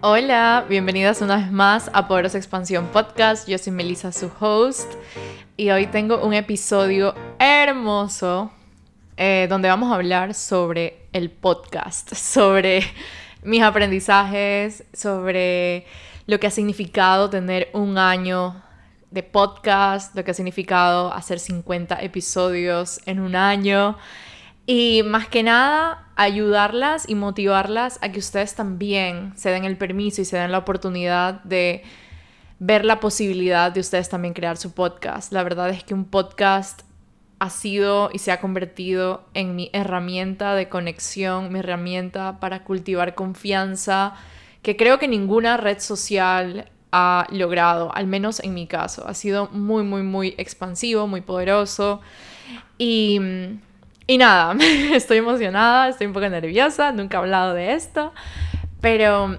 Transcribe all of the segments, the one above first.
Hola, bienvenidas una vez más a Poderosa Expansión Podcast. Yo soy Melissa, su host, y hoy tengo un episodio hermoso eh, donde vamos a hablar sobre el podcast, sobre mis aprendizajes, sobre lo que ha significado tener un año de podcast, lo que ha significado hacer 50 episodios en un año. Y más que nada, ayudarlas y motivarlas a que ustedes también se den el permiso y se den la oportunidad de ver la posibilidad de ustedes también crear su podcast. La verdad es que un podcast ha sido y se ha convertido en mi herramienta de conexión, mi herramienta para cultivar confianza, que creo que ninguna red social ha logrado, al menos en mi caso. Ha sido muy, muy, muy expansivo, muy poderoso. Y y nada, estoy emocionada, estoy un poco nerviosa, nunca he hablado de esto, pero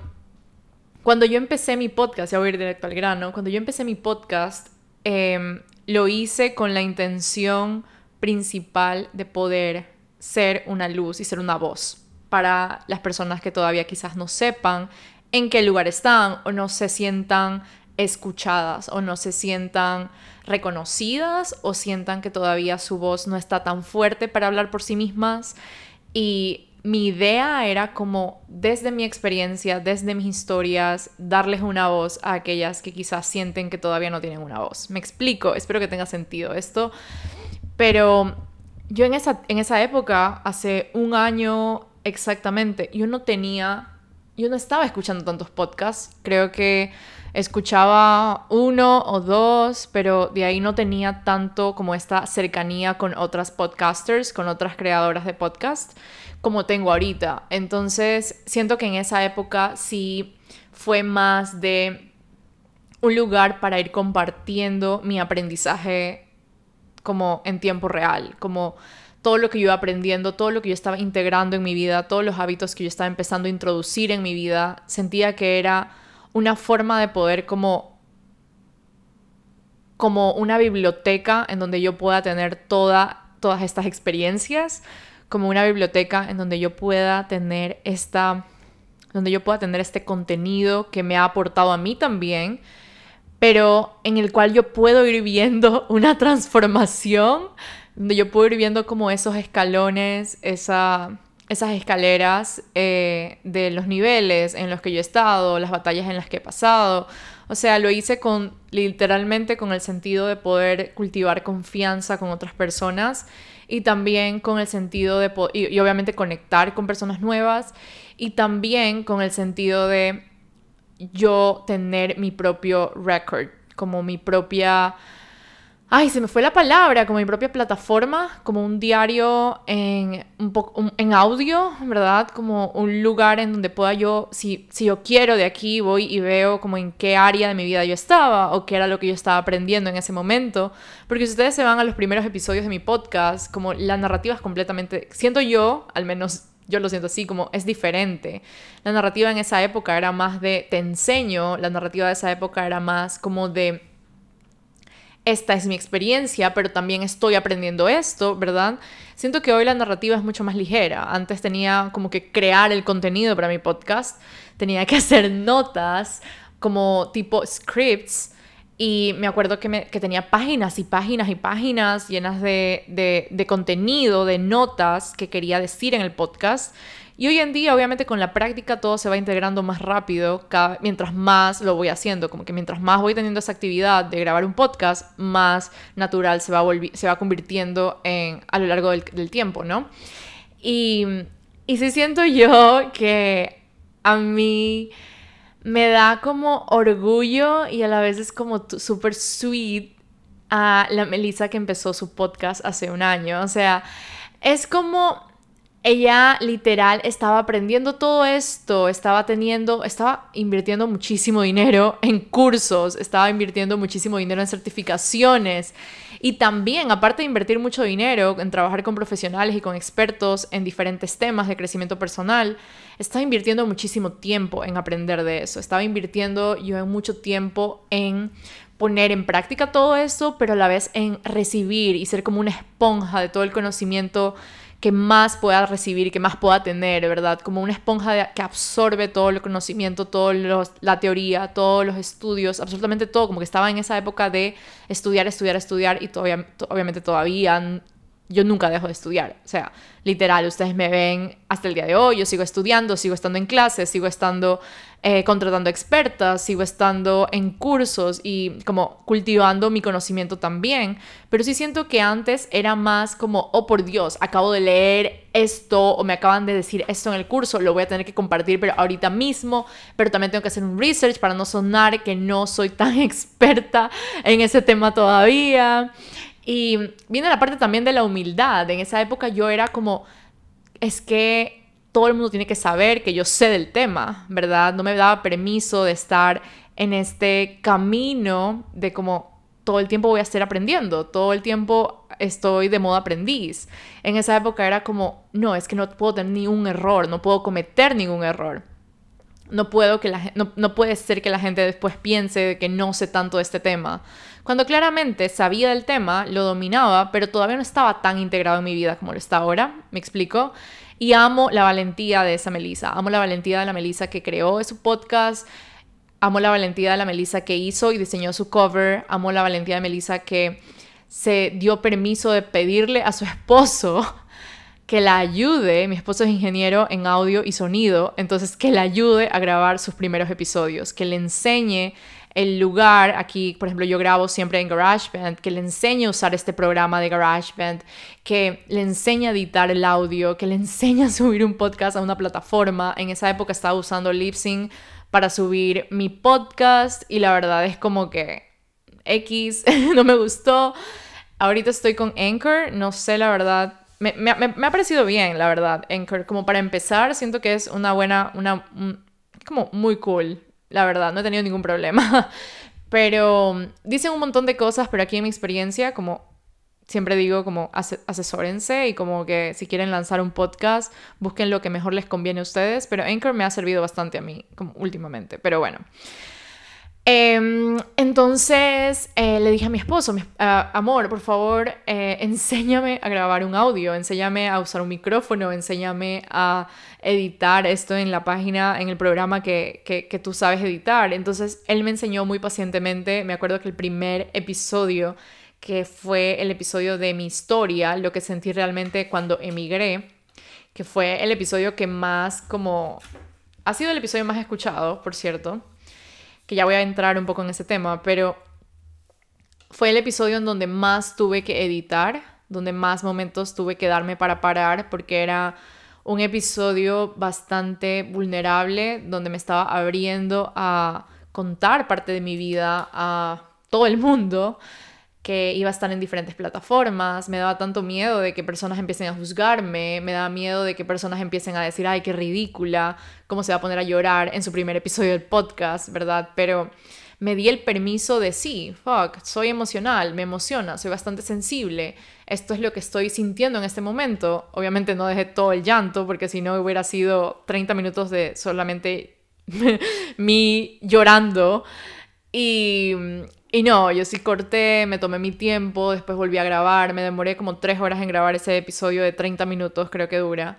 cuando yo empecé mi podcast, ya voy a ir directo al grano, cuando yo empecé mi podcast, em, lo hice con la intención principal de poder ser una luz y ser una voz para las personas que todavía quizás no sepan en qué lugar están o no se sientan escuchadas o no se sientan reconocidas o sientan que todavía su voz no está tan fuerte para hablar por sí mismas. Y mi idea era como desde mi experiencia, desde mis historias, darles una voz a aquellas que quizás sienten que todavía no tienen una voz. Me explico, espero que tenga sentido esto. Pero yo en esa, en esa época, hace un año exactamente, yo no tenía, yo no estaba escuchando tantos podcasts. Creo que escuchaba uno o dos, pero de ahí no tenía tanto como esta cercanía con otras podcasters, con otras creadoras de podcast, como tengo ahorita. Entonces, siento que en esa época sí fue más de un lugar para ir compartiendo mi aprendizaje como en tiempo real, como todo lo que yo iba aprendiendo, todo lo que yo estaba integrando en mi vida, todos los hábitos que yo estaba empezando a introducir en mi vida, sentía que era una forma de poder como como una biblioteca en donde yo pueda tener toda, todas estas experiencias, como una biblioteca en donde yo pueda tener esta, donde yo pueda tener este contenido que me ha aportado a mí también, pero en el cual yo puedo ir viendo una transformación, donde yo puedo ir viendo como esos escalones, esa, esas escaleras eh, de los niveles en los que yo he estado, las batallas en las que he pasado. O sea, lo hice con literalmente con el sentido de poder cultivar confianza con otras personas y también con el sentido de y, y obviamente conectar con personas nuevas y también con el sentido de yo tener mi propio record, como mi propia Ay, se me fue la palabra, como mi propia plataforma, como un diario en, un poco, en audio, ¿verdad? Como un lugar en donde pueda yo, si, si yo quiero de aquí, voy y veo como en qué área de mi vida yo estaba o qué era lo que yo estaba aprendiendo en ese momento. Porque si ustedes se van a los primeros episodios de mi podcast, como la narrativa es completamente, siento yo, al menos yo lo siento así, como es diferente. La narrativa en esa época era más de te enseño, la narrativa de esa época era más como de esta es mi experiencia, pero también estoy aprendiendo esto, ¿verdad? Siento que hoy la narrativa es mucho más ligera. Antes tenía como que crear el contenido para mi podcast, tenía que hacer notas como tipo scripts. Y me acuerdo que, me, que tenía páginas y páginas y páginas llenas de, de, de contenido, de notas que quería decir en el podcast. Y hoy en día, obviamente, con la práctica todo se va integrando más rápido mientras más lo voy haciendo. Como que mientras más voy teniendo esa actividad de grabar un podcast, más natural se va, se va convirtiendo en, a lo largo del, tiempo, ¿no? Y, y sí siento yo que a mí me da como orgullo y a la vez es como súper sweet a la Melissa que empezó su podcast hace un año. O sea, es como ella literal estaba aprendiendo todo esto, estaba teniendo, estaba invirtiendo muchísimo dinero en cursos, estaba invirtiendo muchísimo dinero en certificaciones y también, aparte de invertir mucho dinero en trabajar con profesionales y con expertos en diferentes temas de crecimiento personal, estaba invirtiendo muchísimo tiempo en aprender de eso, estaba invirtiendo yo mucho tiempo en poner en práctica todo eso, pero a la vez en recibir y ser como una esponja de todo el conocimiento que más pueda recibir, que más pueda tener, ¿verdad? Como una esponja que absorbe todo el conocimiento, toda la teoría, todos los estudios, absolutamente todo, como que estaba en esa época de estudiar, estudiar, estudiar y todavía, obviamente todavía yo nunca dejo de estudiar. O sea, literal, ustedes me ven hasta el día de hoy, yo sigo estudiando, sigo estando en clases, sigo estando eh, contratando expertas, sigo estando en cursos y como cultivando mi conocimiento también. Pero sí siento que antes era más como, oh por Dios, acabo de leer esto o me acaban de decir esto en el curso, lo voy a tener que compartir pero ahorita mismo, pero también tengo que hacer un research para no sonar que no soy tan experta en ese tema todavía. Y viene la parte también de la humildad. En esa época yo era como, es que todo el mundo tiene que saber que yo sé del tema, ¿verdad? No me daba permiso de estar en este camino de como todo el tiempo voy a estar aprendiendo, todo el tiempo estoy de modo aprendiz. En esa época era como, no, es que no puedo tener ningún error, no puedo cometer ningún error. No, puedo que la, no, no puede ser que la gente después piense que no sé tanto de este tema. Cuando claramente sabía del tema, lo dominaba, pero todavía no estaba tan integrado en mi vida como lo está ahora, ¿me explico? Y amo la valentía de esa Melissa, amo la valentía de la Melissa que creó su podcast, amo la valentía de la Melissa que hizo y diseñó su cover, amo la valentía de Melissa que se dio permiso de pedirle a su esposo que la ayude, mi esposo es ingeniero en audio y sonido, entonces que la ayude a grabar sus primeros episodios, que le enseñe el lugar, aquí por ejemplo yo grabo siempre en GarageBand, que le enseñe a usar este programa de GarageBand, que le enseñe a editar el audio, que le enseñe a subir un podcast a una plataforma. En esa época estaba usando Libsyn para subir mi podcast y la verdad es como que X no me gustó. Ahorita estoy con Anchor, no sé la verdad. Me, ha parecido bien, la verdad, Anchor. Como para empezar, siento que es una buena, una, como muy cool la verdad, no he tenido ningún problema. Pero dicen un montón de cosas, pero aquí en mi experiencia, como siempre digo, como asesórense y como que si quieren lanzar un podcast, busquen lo que mejor les conviene a ustedes. Pero Anchor me ha servido bastante a mí, como últimamente. Pero bueno. Em, entonces eh, le dije a mi esposo, amor, por favor, eh, enséñame a grabar un audio, enséñame a usar un micrófono, enséñame a editar esto en la página, en el programa que, que tú sabes editar. Entonces él me enseñó muy pacientemente, me acuerdo que el primer episodio, que fue el episodio de mi historia, lo que sentí realmente cuando emigré, que fue el episodio que más como... Ha sido el episodio más escuchado, por cierto que ya voy a entrar un poco en ese tema, pero fue el episodio en donde más tuve que editar, donde más momentos tuve que darme para parar, porque era un episodio bastante vulnerable, donde me estaba abriendo a contar parte de mi vida a todo el mundo que iba a estar en diferentes plataformas, me daba tanto miedo de que personas empiecen a juzgarme, me daba miedo de que personas empiecen a decir, ay, qué ridícula, cómo se va a poner a llorar en su primer episodio del podcast, ¿verdad? Pero me di el permiso de sí, fuck, soy emocional, me emociona, soy bastante sensible, esto es lo que estoy sintiendo en este momento. Obviamente no dejé todo el llanto porque si no hubiera sido 30 minutos de solamente mi llorando. Y y no, yo sí corté, me tomé mi tiempo, después volví a grabar, me demoré como tres horas en grabar ese episodio de 30 minutos, creo que dura.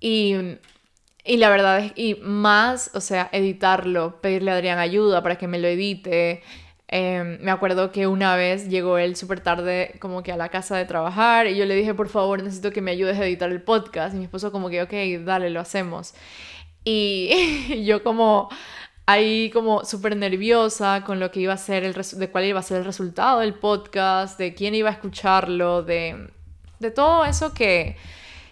Y, y la verdad es, y más, o sea, editarlo, pedirle a Adrián ayuda para que me lo edite. Em, me acuerdo que una vez llegó él súper tarde como que a la casa de trabajar y yo le dije, por favor, necesito que me ayudes a editar el podcast. Y mi esposo como que, ok, dale, lo hacemos. Y yo como ahí como súper nerviosa con lo que iba a ser el de cuál iba a ser el resultado del podcast, de quién iba a escucharlo, de, de todo eso que,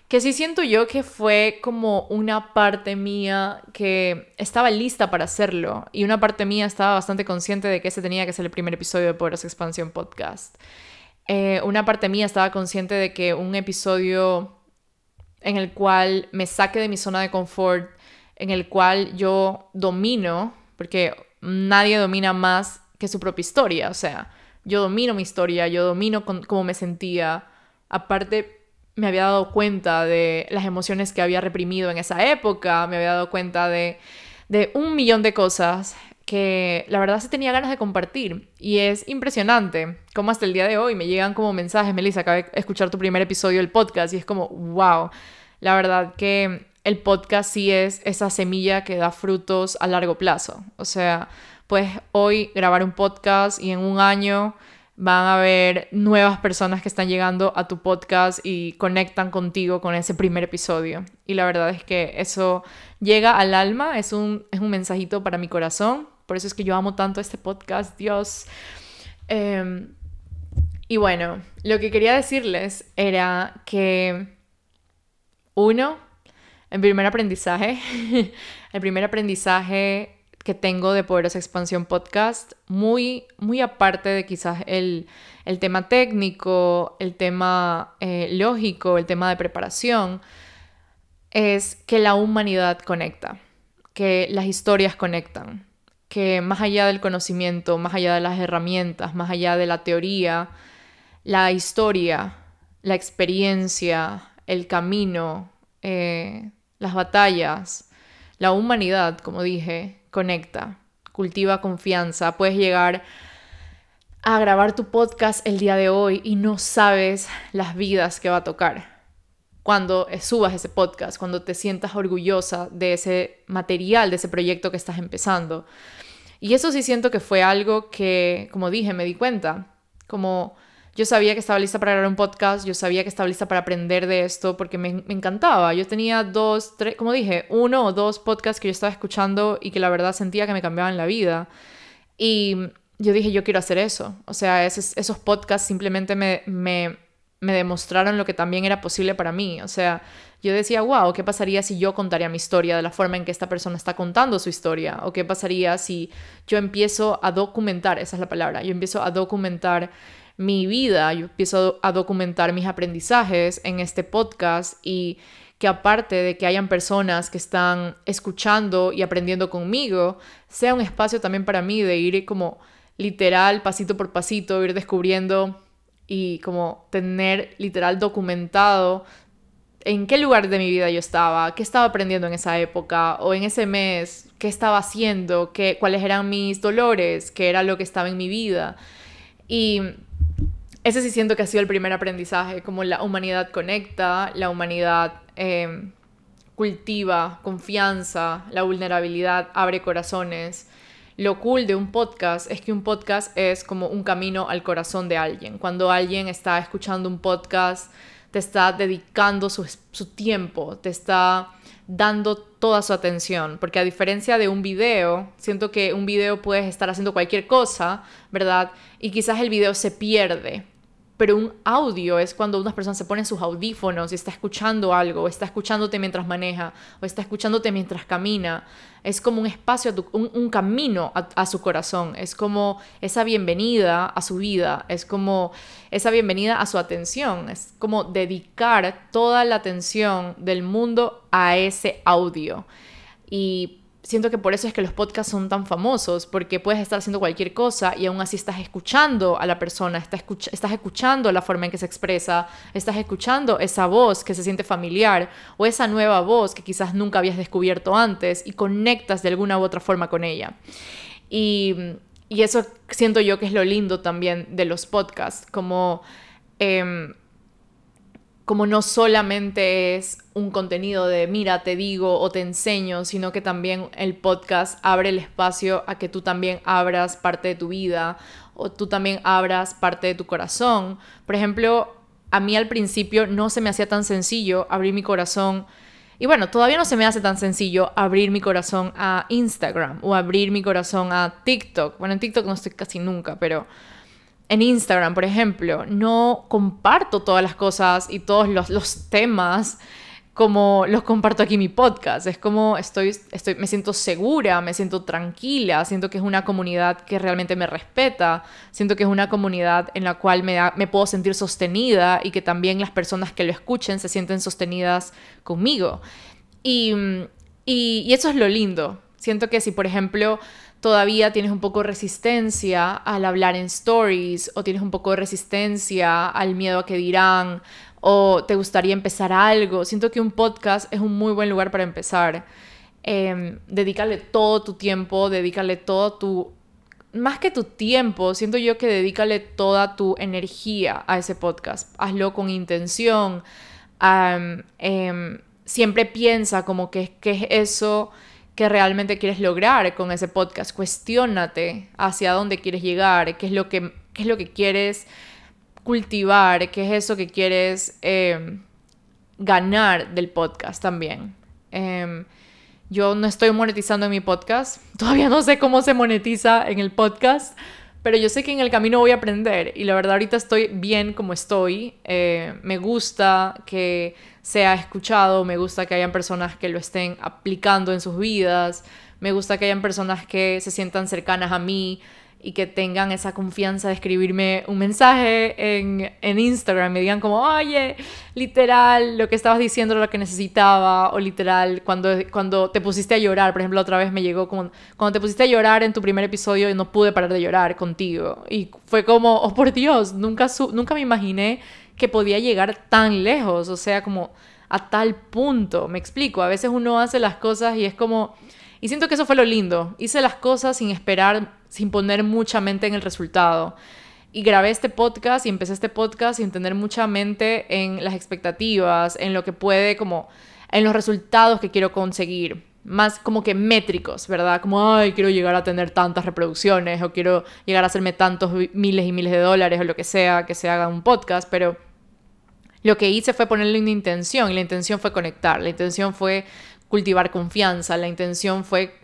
que sí siento yo que fue como una parte mía que estaba lista para hacerlo y una parte mía estaba bastante consciente de que ese tenía que ser el primer episodio de Poderosa Expansión Podcast. Eh, una parte mía estaba consciente de que un episodio en el cual me saque de mi zona de confort en el cual yo domino, porque nadie domina más que su propia historia, o sea, yo domino mi historia, yo domino cómo me sentía, aparte me había dado cuenta de las emociones que había reprimido en esa época, me había dado cuenta de, de un millón de cosas que la verdad se tenía ganas de compartir. Y es impresionante como hasta el día de hoy me llegan como mensajes, Melissa, acabé de escuchar tu primer episodio del podcast y es como, wow, la verdad que el podcast sí es esa semilla que da frutos a largo plazo. O sea, puedes hoy grabar un podcast y en un año van a haber nuevas personas que están llegando a tu podcast y conectan contigo con ese primer episodio. Y la verdad es que eso llega al alma, es un, es un mensajito para mi corazón. Por eso es que yo amo tanto este podcast, Dios. Em, y bueno, lo que quería decirles era que, uno, el primer aprendizaje, el primer aprendizaje que tengo de Poderosa Expansión Podcast, muy, muy aparte de quizás el, tema técnico, el tema eh, lógico, el tema de preparación, es que la humanidad conecta, que las historias conectan, que más allá del conocimiento, más allá de las herramientas, más allá de la teoría, la historia, la experiencia, el camino, eh, las batallas, la humanidad, como dije, conecta, cultiva confianza, puedes llegar a grabar tu podcast el día de hoy y no sabes las vidas que va a tocar. Cuando subas ese podcast, cuando te sientas orgullosa de ese material, de ese proyecto que estás empezando. Y eso sí siento que fue algo que, como dije, me di cuenta. Como yo sabía que estaba lista para grabar un podcast, yo sabía que estaba lista para aprender de esto porque me, encantaba. Yo tenía dos, tres, como dije, uno o dos podcasts que yo estaba escuchando y que la verdad sentía que me cambiaban la vida. Y yo dije, yo quiero hacer eso. O sea, esos, esos podcasts simplemente me, me, me demostraron lo que también era posible para mí. O sea, yo decía, wow, ¿qué pasaría si yo contaría mi historia de la forma en que esta persona está contando su historia? ¿O qué pasaría si yo empiezo a documentar, esa es la palabra, yo empiezo a documentar mi vida, yo empiezo a documentar mis aprendizajes en este podcast y que aparte de que hayan personas que están escuchando y aprendiendo conmigo, sea un espacio también para mí de ir como literal, pasito por pasito, ir descubriendo y como tener literal documentado en qué lugar de mi vida yo estaba, qué estaba aprendiendo en esa época o en ese mes, qué estaba haciendo, qué, cuáles eran mis dolores, qué era lo que estaba en mi vida. Y ese sí siento que ha sido el primer aprendizaje, como la humanidad conecta, la humanidad em, cultiva confianza, la vulnerabilidad abre corazones. Lo cool de un podcast es que un podcast es como un camino al corazón de alguien. Cuando alguien está escuchando un podcast, te está dedicando su, su tiempo, te está dando toda su atención, porque a diferencia de un video, siento que un video puedes estar haciendo cualquier cosa, ¿verdad? Y quizás el video se pierde, pero un audio es cuando unas personas se ponen sus audífonos y está escuchando algo, está escuchándote mientras maneja, o está escuchándote mientras camina. Es como un espacio, un, camino a, su corazón, es como esa bienvenida a su vida, es como esa bienvenida a su atención, es como dedicar toda la atención del mundo a ese audio. Y siento que por eso es que los podcasts son tan famosos, porque puedes estar haciendo cualquier cosa y aún así estás escuchando a la persona, estás, estás escuchando la forma en que se expresa, estás escuchando esa voz que se siente familiar o esa nueva voz que quizás nunca habías descubierto antes y conectas de alguna u otra forma con ella. Y, y eso siento yo que es lo lindo también de los podcasts, como... Em, como no solamente es un contenido de mira, te digo o te enseño, sino que también el podcast abre el espacio a que tú también abras parte de tu vida o tú también abras parte de tu corazón. Por ejemplo, a mí al principio no se me hacía tan sencillo abrir mi corazón. Y bueno, todavía no se me hace tan sencillo abrir mi corazón a Instagram o abrir mi corazón a TikTok. Bueno, en TikTok no estoy casi nunca, pero en Instagram, por ejemplo, no comparto todas las cosas y todos los, temas como los comparto aquí en mi podcast. Es como estoy, estoy, me siento segura, me siento tranquila, siento que es una comunidad que realmente me respeta, siento que es una comunidad en la cual me, me puedo sentir sostenida y que también las personas que lo escuchen se sienten sostenidas conmigo. Y, y eso es lo lindo. Siento que si, por ejemplo, todavía tienes un poco de resistencia al hablar en stories o tienes un poco de resistencia al miedo a que dirán o te gustaría empezar algo. Siento que un podcast es un muy buen lugar para empezar. Em, dedícale todo tu tiempo, dedícale todo tu... Más que tu tiempo, siento yo que dedícale toda tu energía a ese podcast. Hazlo con intención. Em, siempre piensa como que, que es eso que realmente quieres lograr con ese podcast. Cuestiónate hacia dónde quieres llegar, qué es lo que, qué es lo que quieres cultivar, qué es eso que quieres em, ganar del podcast también. Em, yo no estoy monetizando en mi podcast, todavía no sé cómo se monetiza en el podcast, pero yo sé que en el camino voy a aprender y la verdad ahorita estoy bien como estoy. Eh, me gusta que sea escuchado, me gusta que hayan personas que lo estén aplicando en sus vidas, me gusta que hayan personas que se sientan cercanas a mí y que tengan esa confianza de escribirme un mensaje en, en Instagram, me digan como, oye, literal, lo que estabas diciendo era lo que necesitaba, o literal, cuando, cuando te pusiste a llorar, por ejemplo, otra vez me llegó como, cuando te pusiste a llorar en tu primer episodio y no pude parar de llorar contigo, y fue como, oh por Dios, nunca, nunca me imaginé que podía llegar tan lejos, o sea, como a tal punto, me explico, a veces uno hace las cosas y es como y siento que eso fue lo lindo. Hice las cosas sin esperar, sin poner mucha mente en el resultado. Y grabé este podcast y empecé este podcast sin tener mucha mente en las expectativas, en lo que puede, como en los resultados que quiero conseguir. Más como que métricos, ¿verdad? Como, ay, quiero llegar a tener tantas reproducciones o quiero llegar a hacerme tantos miles y miles de dólares o lo que sea que se haga un podcast, pero lo que hice fue ponerle una intención y la intención fue conectar, la intención fue cultivar confianza, la intención fue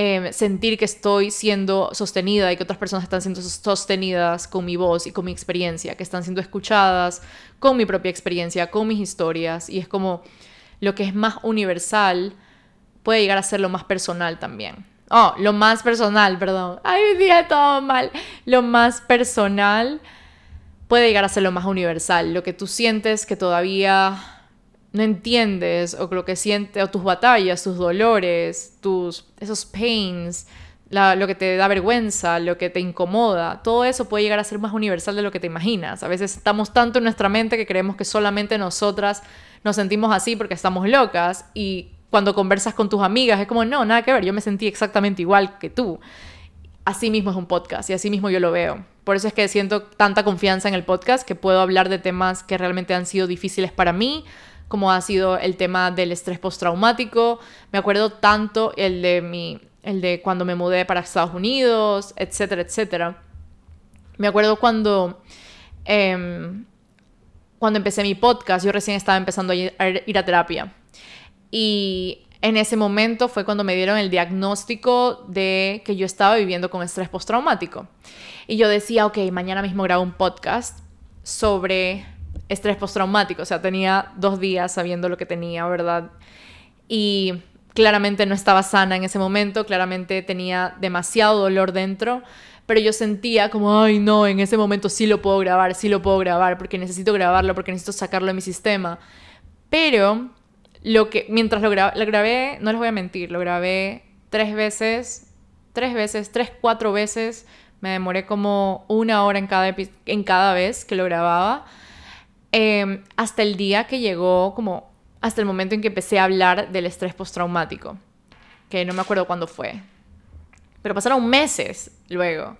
em, sentir que estoy siendo sostenida y que otras personas están siendo sostenidas con mi voz y con mi experiencia, que están siendo escuchadas con mi propia experiencia, con mis historias, y es como lo que es más universal puede llegar a ser lo más personal también. Oh, lo más personal, perdón. Ay, dije todo mal. Lo más personal puede llegar a ser lo más universal. Lo que tú sientes que todavía no entiendes o lo que sientes, o tus batallas, tus dolores, tus, esos pains, lo que te da vergüenza, lo que te incomoda, todo eso puede llegar a ser más universal de lo que te imaginas. A veces estamos tanto en nuestra mente que creemos que solamente nosotras nos sentimos así porque estamos locas y cuando conversas con tus amigas es como, no, nada que ver, yo me sentí exactamente igual que tú. Así mismo es un podcast y así mismo yo lo veo. Por eso es que siento tanta confianza en el podcast que puedo hablar de temas que realmente han sido difíciles para mí, como ha sido el tema del estrés postraumático. Me acuerdo tanto el de mi el de cuando me mudé para Estados Unidos, etcétera, etcétera. Me acuerdo cuando em, cuando empecé mi podcast, yo recién estaba empezando a ir, a terapia. Y en ese momento fue cuando me dieron el diagnóstico de que yo estaba viviendo con estrés postraumático. Y yo decía, ok, mañana mismo grabo un podcast sobre estrés postraumático, o sea, tenía dos días sabiendo lo que tenía, ¿verdad? Y claramente no estaba sana en ese momento, claramente tenía demasiado dolor dentro, pero yo sentía como, ay no, en ese momento sí lo puedo grabar, sí lo puedo grabar, porque necesito grabarlo, porque necesito sacarlo de mi sistema. Pero lo que, mientras lo, lo grabé, no les voy a mentir, lo grabé tres veces, tres veces, tres, cuatro veces, me demoré como una hora en cada, en cada vez que lo grababa Em, hasta el día que llegó, como hasta el momento en que empecé a hablar del estrés postraumático, que no me acuerdo cuándo fue, pero pasaron meses luego.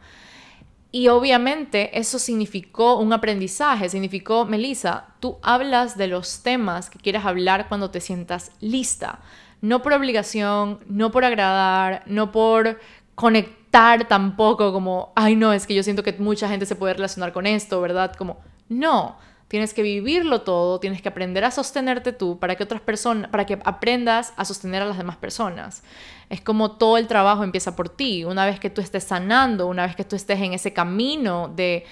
Y obviamente eso significó un aprendizaje, significó, Melissa, tú hablas de los temas que quieras hablar cuando te sientas lista, no por obligación, no por agradar, no por conectar tampoco como, ay no, es que yo siento que mucha gente se puede relacionar con esto, ¿verdad? Como, no, Tienes que vivirlo todo, tienes que aprender a sostenerte tú para que otras personas, para que aprendas a sostener a las demás personas. Es como todo el trabajo empieza por ti. Una vez que tú estés sanando, una vez que tú estés en ese camino de,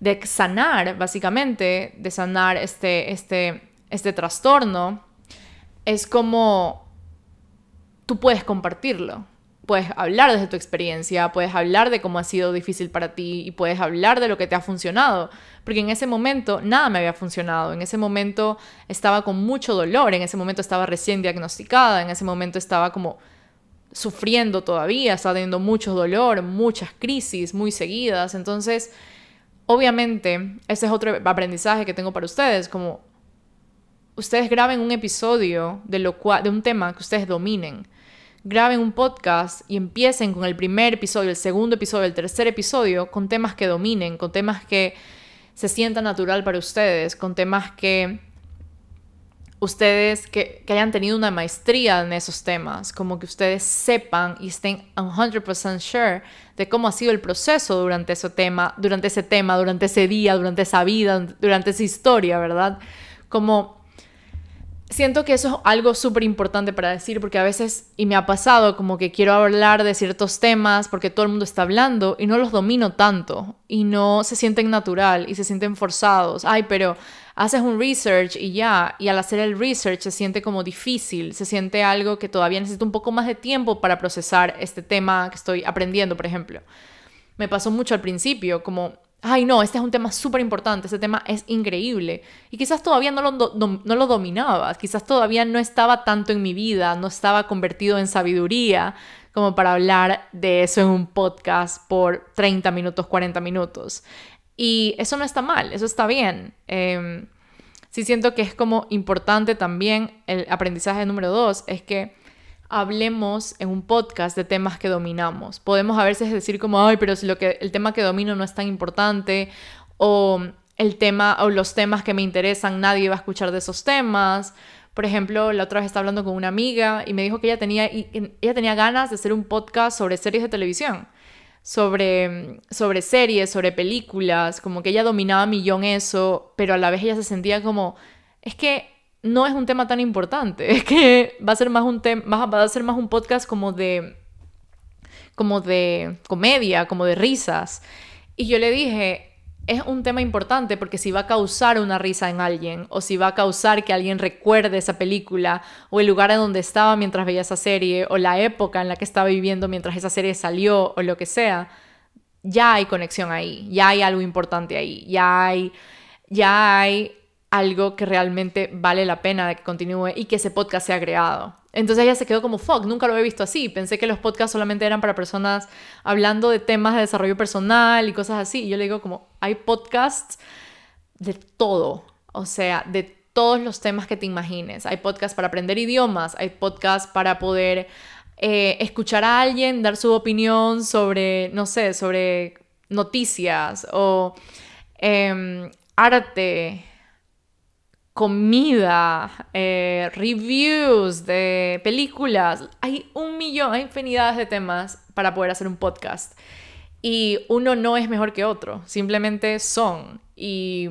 de sanar, básicamente, de sanar este, este, este trastorno, es como tú puedes compartirlo puedes hablar desde tu experiencia, puedes hablar de cómo ha sido difícil para ti y puedes hablar de lo que te ha funcionado. Porque en ese momento nada me había funcionado, en ese momento estaba con mucho dolor, en ese momento estaba recién diagnosticada, en ese momento estaba como sufriendo todavía, estaba teniendo mucho dolor, muchas crisis muy seguidas. Entonces, obviamente, ese es otro aprendizaje que tengo para ustedes, como ustedes graben un episodio de, lo cual, de un tema que ustedes dominen graben un podcast y empiecen con el primer episodio, el segundo episodio, el tercer episodio, con temas que dominen, con temas que se sientan natural para ustedes, con temas que ustedes que, que, hayan tenido una maestría en esos temas, como que ustedes sepan y estén 100% sure de cómo ha sido el proceso durante ese tema, durante ese tema, durante ese día, durante esa vida, durante esa historia, ¿verdad? Como siento que eso es algo súper importante para decir porque a veces, y me ha pasado, como que quiero hablar de ciertos temas porque todo el mundo está hablando y no los domino tanto y no se sienten natural y se sienten forzados. Ay, pero haces un research y ya, y al hacer el research se siente como difícil, se siente algo que todavía necesito un poco más de tiempo para procesar este tema que estoy aprendiendo, por ejemplo. Me pasó mucho al principio, como ay no, este es un tema súper importante, este tema es increíble. Y quizás todavía no lo, no lo dominaba, quizás todavía no estaba tanto en mi vida, no estaba convertido en sabiduría como para hablar de eso en un podcast por 30 minutos, 40 minutos. Y eso no está mal, eso está bien. Eh, sí siento que es como importante también el aprendizaje número dos, es que hablemos en un podcast de temas que dominamos. Podemos a veces decir como, ay, pero si lo que, el tema que domino no es tan importante o el tema o los temas que me interesan, nadie va a escuchar de esos temas. Por ejemplo, la otra vez estaba hablando con una amiga y me dijo que ella tenía, ella tenía ganas de hacer un podcast sobre series de televisión, sobre, sobre series, sobre películas, como que ella dominaba millón eso, pero a la vez ella se sentía como, es que no es un tema tan importante. Es que va a ser más un tema, va a ser más un podcast como de como de comedia, como de risas. Y yo le dije, es un tema importante porque si va a causar una risa en alguien o si va a causar que alguien recuerde esa película o el lugar en donde estaba mientras veía esa serie o la época en la que estaba viviendo mientras esa serie salió o lo que sea, ya hay conexión ahí, ya hay algo importante ahí, ya hay ya hay algo que realmente vale la pena de que continúe y que ese podcast sea creado. Entonces ella se quedó como, fuck, nunca lo había visto así. Pensé que los podcasts solamente eran para personas hablando de temas de desarrollo personal y cosas así. Y yo le digo como, hay podcasts de todo. O sea, de todos los temas que te imagines. Hay podcasts para aprender idiomas, hay podcasts para poder eh, escuchar a alguien, dar su opinión sobre, no sé, sobre noticias o em, arte comida, eh, reviews de películas. Hay un millón, hay infinidades de temas para poder hacer un podcast. Y uno no es mejor que otro, simplemente son. Y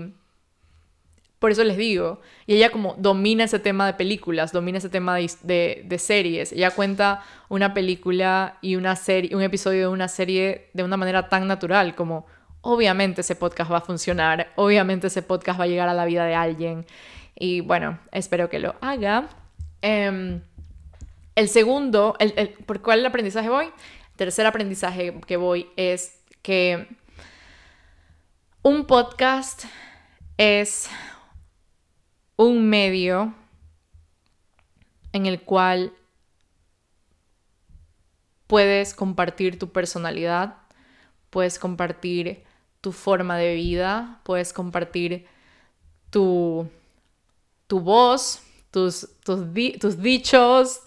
por eso les digo, y ella como domina ese tema de películas, domina ese tema de, de, series. Ella cuenta una película y una serie, un episodio de una serie de una manera tan natural como obviamente ese podcast va a funcionar, obviamente ese podcast va a llegar a la vida de alguien. Y bueno, espero que lo haga. Em, el segundo, el, ¿por cuál aprendizaje voy? El tercer aprendizaje que voy es que un podcast es un medio en el cual puedes compartir tu personalidad, puedes compartir tu forma de vida, puedes compartir tu, tu voz, tus, tus, dichos,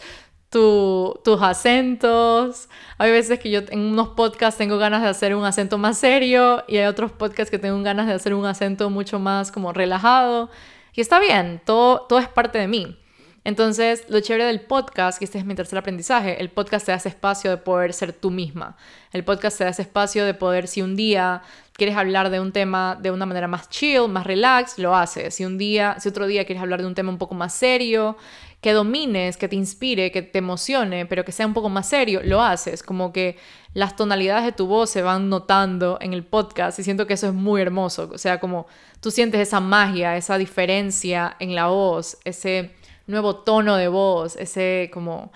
tus acentos. Hay veces que yo en unos podcasts tengo ganas de hacer un acento más serio y hay otros podcasts que tengo ganas de hacer un acento mucho más como relajado. Y está bien, todo, todo es parte de mí. Entonces, lo chévere del podcast, que este es mi tercer aprendizaje, el podcast te hace espacio de poder ser tú misma. El podcast te hace espacio de poder, si un día quieres hablar de un tema de una manera más chill, más relax, lo haces. Si un día, si otro día quieres hablar de un tema un poco más serio, que domines, que te inspire, que te emocione, pero que sea un poco más serio, lo haces. Como que las tonalidades de tu voz se van notando en el podcast y siento que eso es muy hermoso. O sea, como tú sientes esa magia, esa diferencia en la voz, ese nuevo tono de voz, ese como,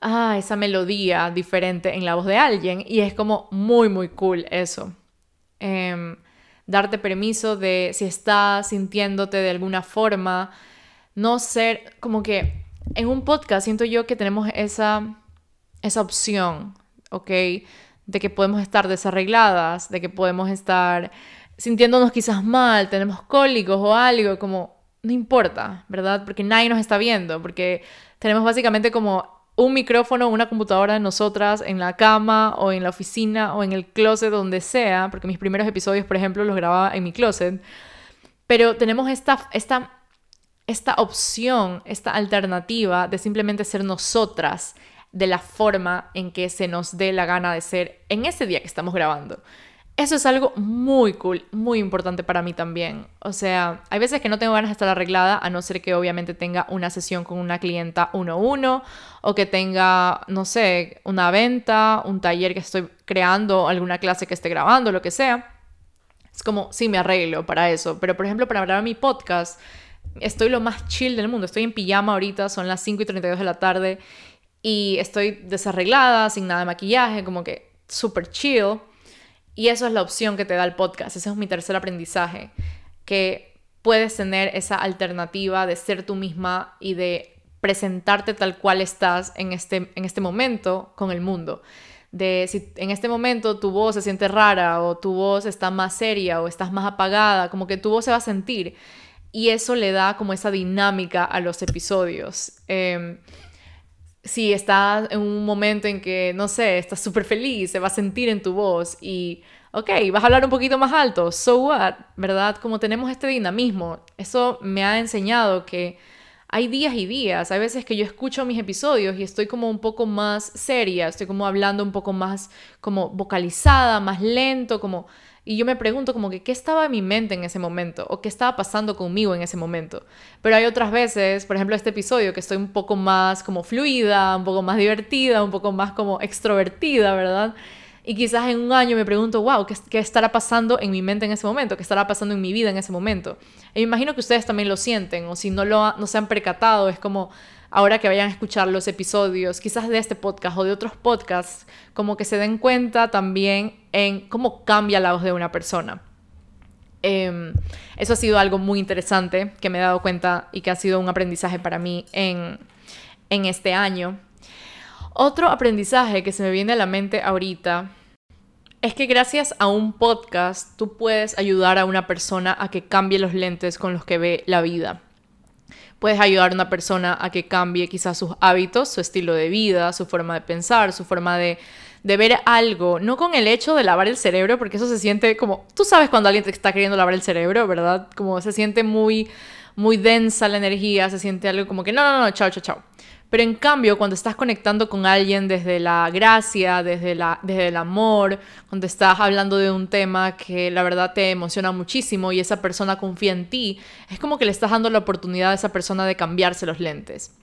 ah, esa melodía diferente en la voz de alguien y es como muy, muy cool eso. Em, darte permiso de si estás sintiéndote de alguna forma, no ser como que en un podcast siento yo que tenemos esa, esa opción, ¿ok? De que podemos estar desarregladas, de que podemos estar sintiéndonos quizás mal, tenemos cólicos o algo, como no importa, ¿verdad? Porque nadie nos está viendo, porque tenemos básicamente como un micrófono, una computadora de nosotras en la cama o en la oficina o en el closet, donde sea, porque mis primeros episodios, por ejemplo, los grababa en mi closet. Pero tenemos esta, esta, esta opción, esta alternativa de simplemente ser nosotras de la forma en que se nos dé la gana de ser en ese día que estamos grabando. Eso es algo muy cool, muy importante para mí también. O sea, hay veces que no tengo ganas de estar arreglada, a no ser que obviamente tenga una sesión con una clienta uno a uno, o que tenga, no sé, una venta, un taller que estoy creando, alguna clase que esté grabando, lo que sea. Es como, sí, me arreglo para eso. Pero, por ejemplo, para grabar mi podcast, estoy lo más chill del mundo. Estoy en pijama ahorita, son las 5 y 32 de la tarde, y estoy desarreglada, sin nada de maquillaje, como que súper chill. Y eso es la opción que te da el podcast. Ese es mi tercer aprendizaje, que puedes tener esa alternativa de ser tú misma y de presentarte tal cual estás en este, en este momento con el mundo. De si en este momento tu voz se siente rara o tu voz está más seria o estás más apagada, como que tu voz se va a sentir. Y eso le da como esa dinámica a los episodios. Em, si estás en un momento en que, no sé, estás súper feliz, se va a sentir en tu voz y, ok, vas a hablar un poquito más alto, so what, ¿verdad? Como tenemos este dinamismo, eso me ha enseñado que hay días y días, hay veces que yo escucho mis episodios y estoy como un poco más seria, estoy como hablando un poco más como vocalizada, más lento, como y yo me pregunto como que qué estaba en mi mente en ese momento o qué estaba pasando conmigo en ese momento. Pero hay otras veces, por ejemplo este episodio, que estoy un poco más como fluida, un poco más divertida, un poco más como extrovertida, ¿verdad? Y quizás en un año me pregunto, wow, ¿qué, ¿qué, estará pasando en mi mente en ese momento? ¿Qué estará pasando en mi vida en ese momento? Y me imagino que ustedes también lo sienten, o si no, lo, no se han percatado, es como, ahora que vayan a escuchar los episodios, quizás de este podcast o de otros podcasts, como que se den cuenta también en cómo cambia la voz de una persona. Em, eso ha sido algo muy interesante que me he dado cuenta y que ha sido un aprendizaje para mí en, en este año. Otro aprendizaje que se me viene a la mente ahorita es que gracias a un podcast tú puedes ayudar a una persona a que cambie los lentes con los que ve la vida. Puedes ayudar a una persona a que cambie quizás sus hábitos, su estilo de vida, su forma de pensar, su forma de, ver algo, no con el hecho de lavar el cerebro, porque eso se siente como, tú sabes cuando alguien te está queriendo lavar el cerebro, ¿verdad? Como se siente muy, muy densa la energía, se siente algo como que, no, no, no, chao, chao, chao. Pero en cambio, cuando estás conectando con alguien desde la gracia, desde, la, desde el amor, cuando estás hablando de un tema que la verdad te emociona muchísimo y esa persona confía en ti, es como que le estás dando la oportunidad a esa persona de cambiarse los lentes.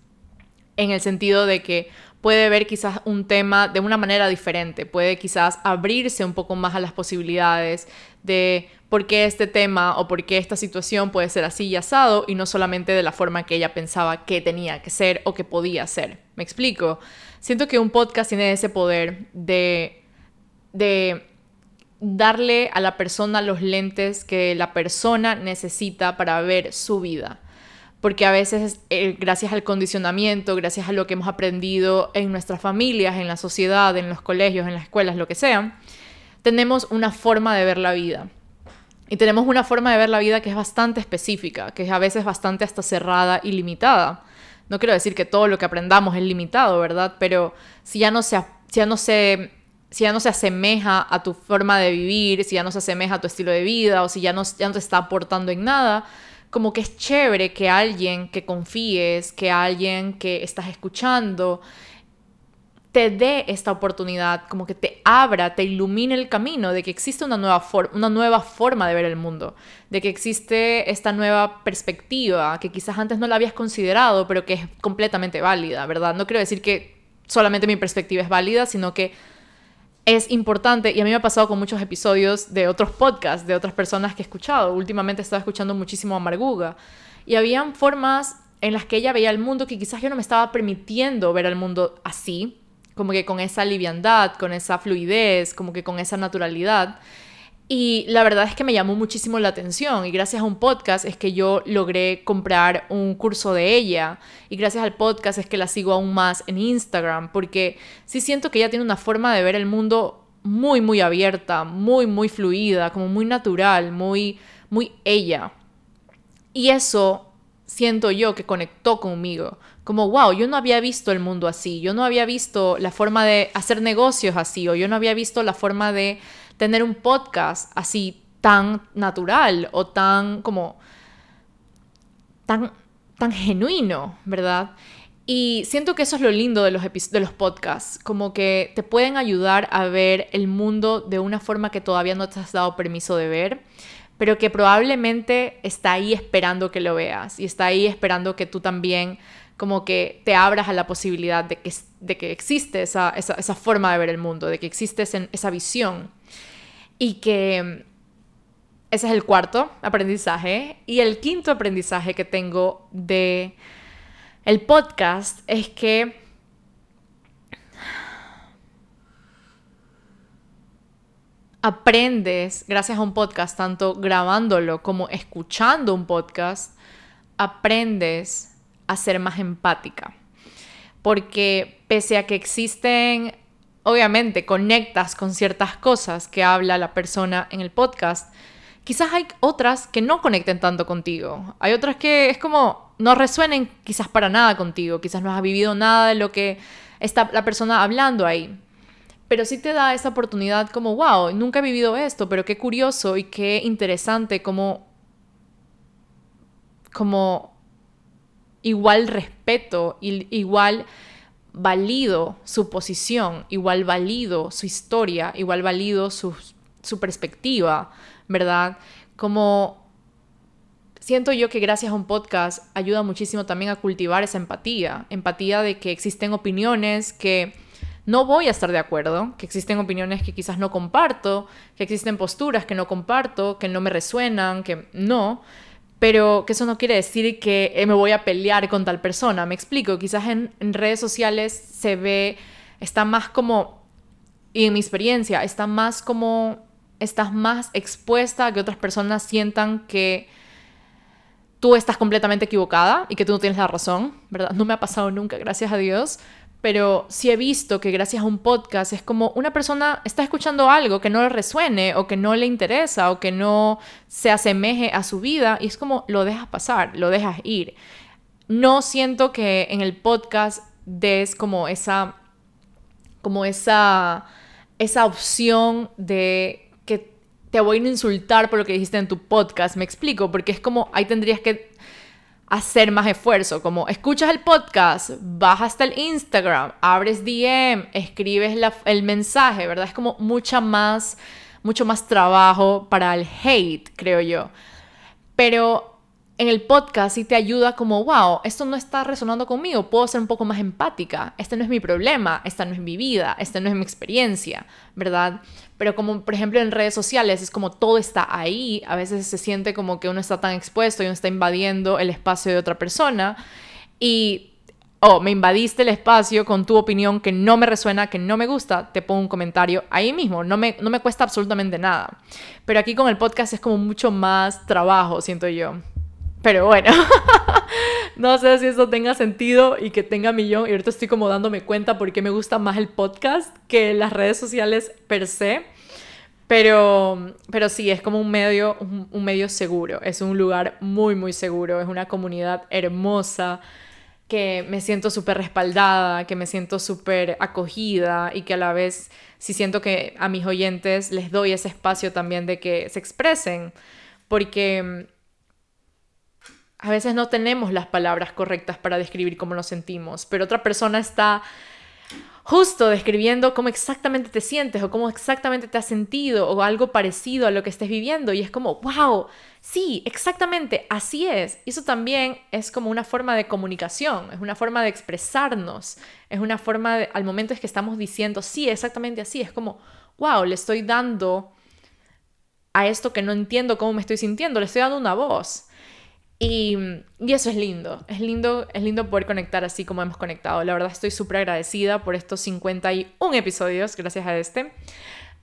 En el sentido de que puede ver quizás un tema de una manera diferente, puede quizás abrirse un poco más a las posibilidades de por qué este tema o por qué esta situación puede ser así y asado y no solamente de la forma que ella pensaba que tenía que ser o que podía ser. ¿Me explico? Siento que un podcast tiene ese poder de, darle a la persona los lentes que la persona necesita para ver su vida. Porque a veces, eh, gracias al condicionamiento, gracias a lo que hemos aprendido en nuestras familias, en la sociedad, en los colegios, en las escuelas, lo que sea, tenemos una forma de ver la vida y tenemos una forma de ver la vida que es bastante específica, que es a veces bastante hasta cerrada y limitada. No quiero decir que todo lo que aprendamos es limitado, ¿verdad? Pero si ya no se, ya no se, si ya no se asemeja a tu forma de vivir, si ya no se asemeja a tu estilo de vida o si ya no, ya no te está aportando en nada, como que es chévere que alguien que confíes, que alguien que estás escuchando, te dé esta oportunidad, como que te abra, te ilumine el camino de que existe una nueva, una nueva forma de ver el mundo, de que existe esta nueva perspectiva que quizás antes no la habías considerado, pero que es completamente válida, ¿verdad? No quiero decir que solamente mi perspectiva es válida, sino que es importante, y a mí me ha pasado con muchos episodios de otros podcasts, de otras personas que he escuchado. Últimamente estaba escuchando muchísimo a Marguga, y habían formas en las que ella veía el mundo que quizás yo no me estaba permitiendo ver el mundo así, como que con esa liviandad, con esa fluidez, como que con esa naturalidad. Y la verdad es que me llamó muchísimo la atención y gracias a un podcast es que yo logré comprar un curso de ella y gracias al podcast es que la sigo aún más en Instagram porque sí siento que ella tiene una forma de ver el mundo muy muy abierta, muy muy fluida, como muy natural, muy muy ella. Y eso siento yo que conectó conmigo. Como, wow, yo no había visto el mundo así, yo no había visto la forma de hacer negocios así, o yo no había visto la forma de tener un podcast así tan natural o tan como tan tan genuino, ¿verdad? Y siento que eso es lo lindo de los, de los podcasts, como que te pueden ayudar a ver el mundo de una forma que todavía no te has dado permiso de ver, pero que probablemente está ahí esperando que lo veas y está ahí esperando que tú también como que te abras a la posibilidad de que, de que existe esa, esa, forma de ver el mundo, de que existe esa visión y que ese es el cuarto aprendizaje. Y el quinto aprendizaje que tengo de el podcast es que aprendes, gracias a un podcast, tanto grabándolo como escuchando un podcast, aprendes a ser más empática. Porque pese a que existen, obviamente, conectas con ciertas cosas que habla la persona en el podcast, quizás hay otras que no conecten tanto contigo. Hay otras que es como no resuenen quizás para nada contigo, quizás no has vivido nada de lo que está la persona hablando ahí. Pero sí te da esa oportunidad como, wow, nunca he vivido esto, pero qué curioso y qué interesante como, igual respeto, igual valido su posición, igual valido su historia, igual valido su, su perspectiva ¿verdad? Como siento yo que gracias a un podcast ayuda muchísimo también a cultivar esa empatía, empatía de que existen opiniones que no voy a estar de acuerdo, que existen opiniones que quizás no comparto, que existen posturas que no comparto, que no me resuenan, que no, pero que eso no quiere decir que eh, me voy a pelear con tal persona, me explico, quizás en, redes sociales se ve, está más como, y en mi experiencia, está más como estás más expuesta a que otras personas sientan que tú estás completamente equivocada y que tú no tienes la razón, ¿verdad? No me ha pasado nunca, gracias a Dios, pero sí he visto que gracias a un podcast es como una persona está escuchando algo que no le resuene o que no le interesa o que no se asemeje a su vida y es como lo dejas pasar, lo dejas ir. No siento que en el podcast des como esa como esa esa opción de te voy a insultar por lo que dijiste en tu podcast, me explico, porque es como ahí tendrías que hacer más esfuerzo, como escuchas el podcast, bajas hasta el Instagram, abres DM, escribes el mensaje, ¿verdad? Es como mucha más, mucho más trabajo para el hate, creo yo. Pero en el podcast sí te ayuda como, wow, esto no está resonando conmigo, puedo ser un poco más empática, este no es mi problema, esta no es mi vida, esta no es mi experiencia, ¿verdad? Pero como por ejemplo en redes sociales es como todo está ahí, a veces se siente como que uno está tan expuesto y uno está invadiendo el espacio de otra persona y, oh, me invadiste el espacio con tu opinión que no me resuena, que no me gusta, te pongo un comentario ahí mismo, no me, no me cuesta absolutamente nada. Pero aquí con el podcast es como mucho más trabajo, siento yo. Pero bueno, no sé si eso tenga sentido y que tenga millón. Y ahorita estoy como dándome cuenta porque me gusta más el podcast que las redes sociales per se. Pero, pero sí, es como un medio, un, medio seguro. Es un lugar muy, muy seguro. Es una comunidad hermosa que me siento súper respaldada, que me siento súper acogida y que a la vez sí siento que a mis oyentes les doy ese espacio también de que se expresen. Porque a veces no tenemos las palabras correctas para describir cómo nos sentimos, pero otra persona está justo describiendo cómo exactamente te sientes o cómo exactamente te has sentido o algo parecido a lo que estés viviendo y es como, wow, sí, exactamente, así es. Eso también es como una forma de comunicación, es una forma de expresarnos, es una forma, de, al momento es que estamos diciendo, sí, exactamente así, es como, wow, le estoy dando a esto que no entiendo cómo me estoy sintiendo, le estoy dando una voz. Y, eso es lindo, es lindo, es lindo poder conectar así como hemos conectado. La verdad estoy súper agradecida por estos 51 episodios, gracias a este.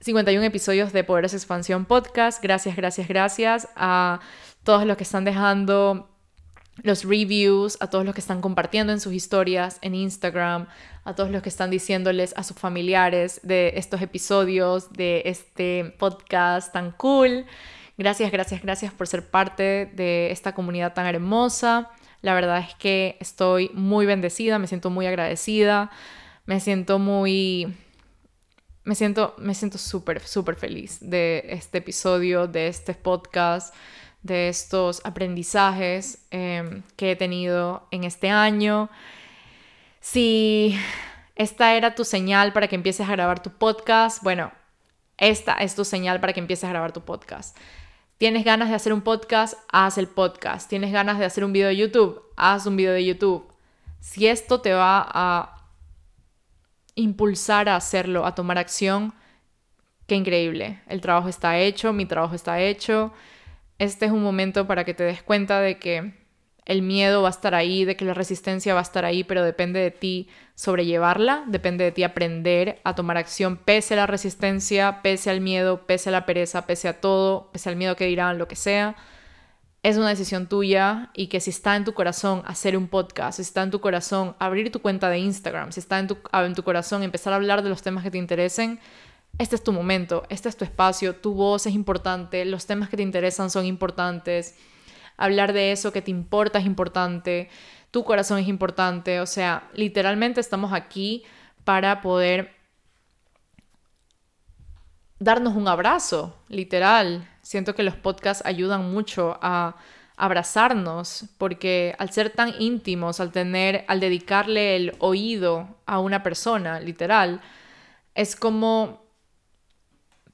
51 episodios de Poderes Expansión Podcast. Gracias, gracias, gracias a todos los que están dejando los reviews, a todos los que están compartiendo en sus historias en Instagram, a todos los que están diciéndoles a sus familiares de estos episodios, de este podcast tan cool. Gracias, gracias, gracias por ser parte de esta comunidad tan hermosa. La verdad es que estoy muy bendecida, me siento muy agradecida, me siento muy... Me siento, me siento súper, súper feliz de este episodio, de este podcast, de estos aprendizajes em, que he tenido en este año. Si esta era tu señal para que empieces a grabar tu podcast, bueno, esta es tu señal para que empieces a grabar tu podcast. Tienes ganas de hacer un podcast, haz el podcast. Tienes ganas de hacer un video de YouTube, haz un video de YouTube. Si esto te va a impulsar a hacerlo, a tomar acción, qué increíble. El trabajo está hecho, mi trabajo está hecho. Este es un momento para que te des cuenta de que el miedo va a estar ahí, de que la resistencia va a estar ahí, pero depende de ti sobrellevarla, depende de ti aprender a tomar acción pese a la resistencia, pese al miedo, pese a la pereza, pese a todo, pese al miedo que dirán, lo que sea. Es una decisión tuya y que si está en tu corazón hacer un podcast, si está en tu corazón abrir tu cuenta de Instagram, si está en tu, en tu corazón empezar a hablar de los temas que te interesen, este es tu momento, este es tu espacio, tu voz es importante, los temas que te interesan son importantes hablar de eso que te importa es importante, tu corazón es importante, o sea, literalmente estamos aquí para poder darnos un abrazo, literal. Siento que los podcasts ayudan mucho a abrazarnos, porque al ser tan íntimos, al tener, al dedicarle el oído a una persona, literal, es como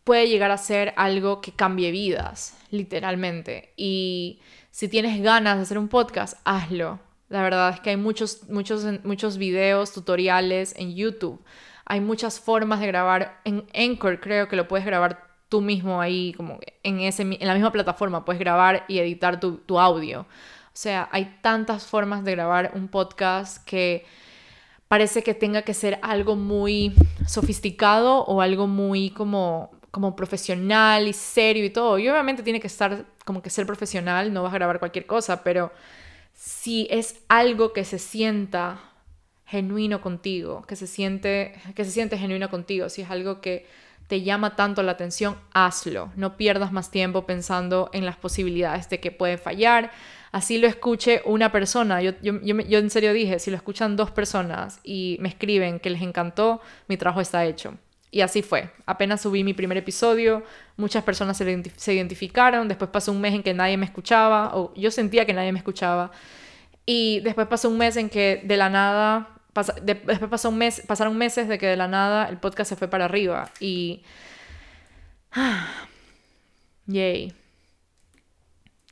puede llegar a ser algo que cambie vidas, literalmente. Y si tienes ganas de hacer un podcast, hazlo. La verdad es que hay muchos, muchos, muchos videos, tutoriales en YouTube. Hay muchas formas de grabar. En Anchor creo que lo puedes grabar tú mismo ahí, como en, ese, en la misma plataforma. Puedes grabar y editar tu, tu audio. O sea, hay tantas formas de grabar un podcast que parece que tenga que ser algo muy sofisticado o algo muy como como profesional y serio y todo. Y obviamente tiene que estar como que ser profesional, no vas a grabar cualquier cosa, pero si es algo que se sienta genuino contigo, que se siente que se siente genuino contigo, si es algo que te llama tanto la atención, hazlo. No pierdas más tiempo pensando en las posibilidades de que puede fallar. Así lo escuche una persona. Yo, yo, yo, yo en serio dije, si lo escuchan dos personas y me escriben que les encantó, mi trabajo está hecho. Y así fue. Apenas subí mi primer episodio, muchas personas se, identificaron, después pasó un mes en que nadie me escuchaba, o yo sentía que nadie me escuchaba. Y después pasó un mes en que de la nada, después pasó un mes, pasaron meses de que de la nada el podcast se fue para arriba. Y... yay.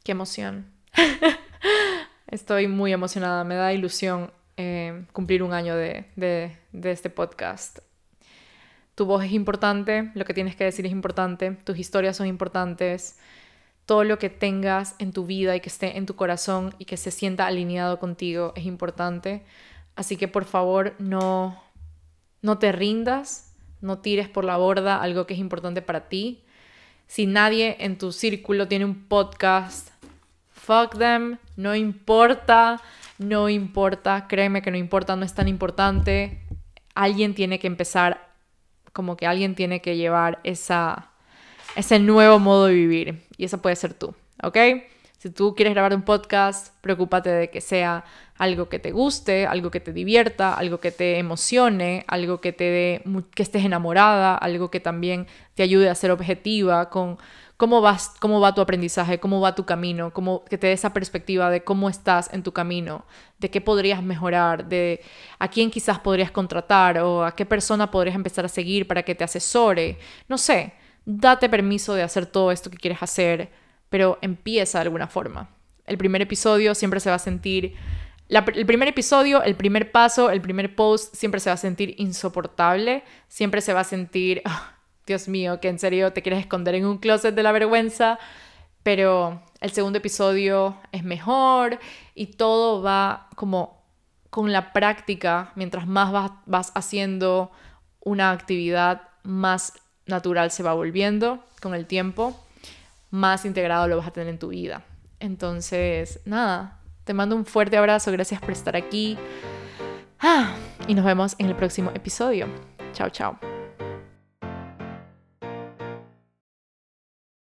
Qué emoción. Estoy muy emocionada, me da ilusión eh, cumplir un año de, de este podcast. Tu voz es importante, lo que tienes que decir es importante, tus historias son importantes, todo lo que tengas en tu vida y que esté en tu corazón y que se sienta alineado contigo es importante. Así que por favor no, no te rindas, no tires por la borda algo que es importante para ti. Si nadie en tu círculo tiene un podcast, fuck them, no importa, no importa, créeme que no importa, no es tan importante. Alguien tiene que empezar como que alguien tiene que llevar esa, ese nuevo modo de vivir y eso puede ser tú, ¿ok? Si tú quieres grabar un podcast, preocúpate de que sea algo que te guste, algo que te divierta, algo que te emocione, algo que te dé, que estés enamorada, algo que también te ayude a ser objetiva con cómo, vas, cómo va tu aprendizaje, cómo va tu camino, cómo, que te dé esa perspectiva de cómo estás en tu camino, de qué podrías mejorar, de a quién quizás podrías contratar o a qué persona podrías empezar a seguir para que te asesore. No sé, date permiso de hacer todo esto que quieres hacer, pero empieza de alguna forma. El primer episodio siempre se va a sentir... el primer episodio, el primer paso, el primer post siempre se va a sentir insoportable, siempre se va a sentir, ah, Dios mío, que en serio te quieres esconder en un closet de la vergüenza, pero el segundo episodio es mejor y todo va como con la práctica, mientras más vas, vas haciendo una actividad, más natural se va volviendo con el tiempo, más integrado lo vas a tener en tu vida. Entonces, nada, te mando un fuerte abrazo, gracias por estar aquí. Ah, y nos vemos en el próximo episodio. Chao, chao.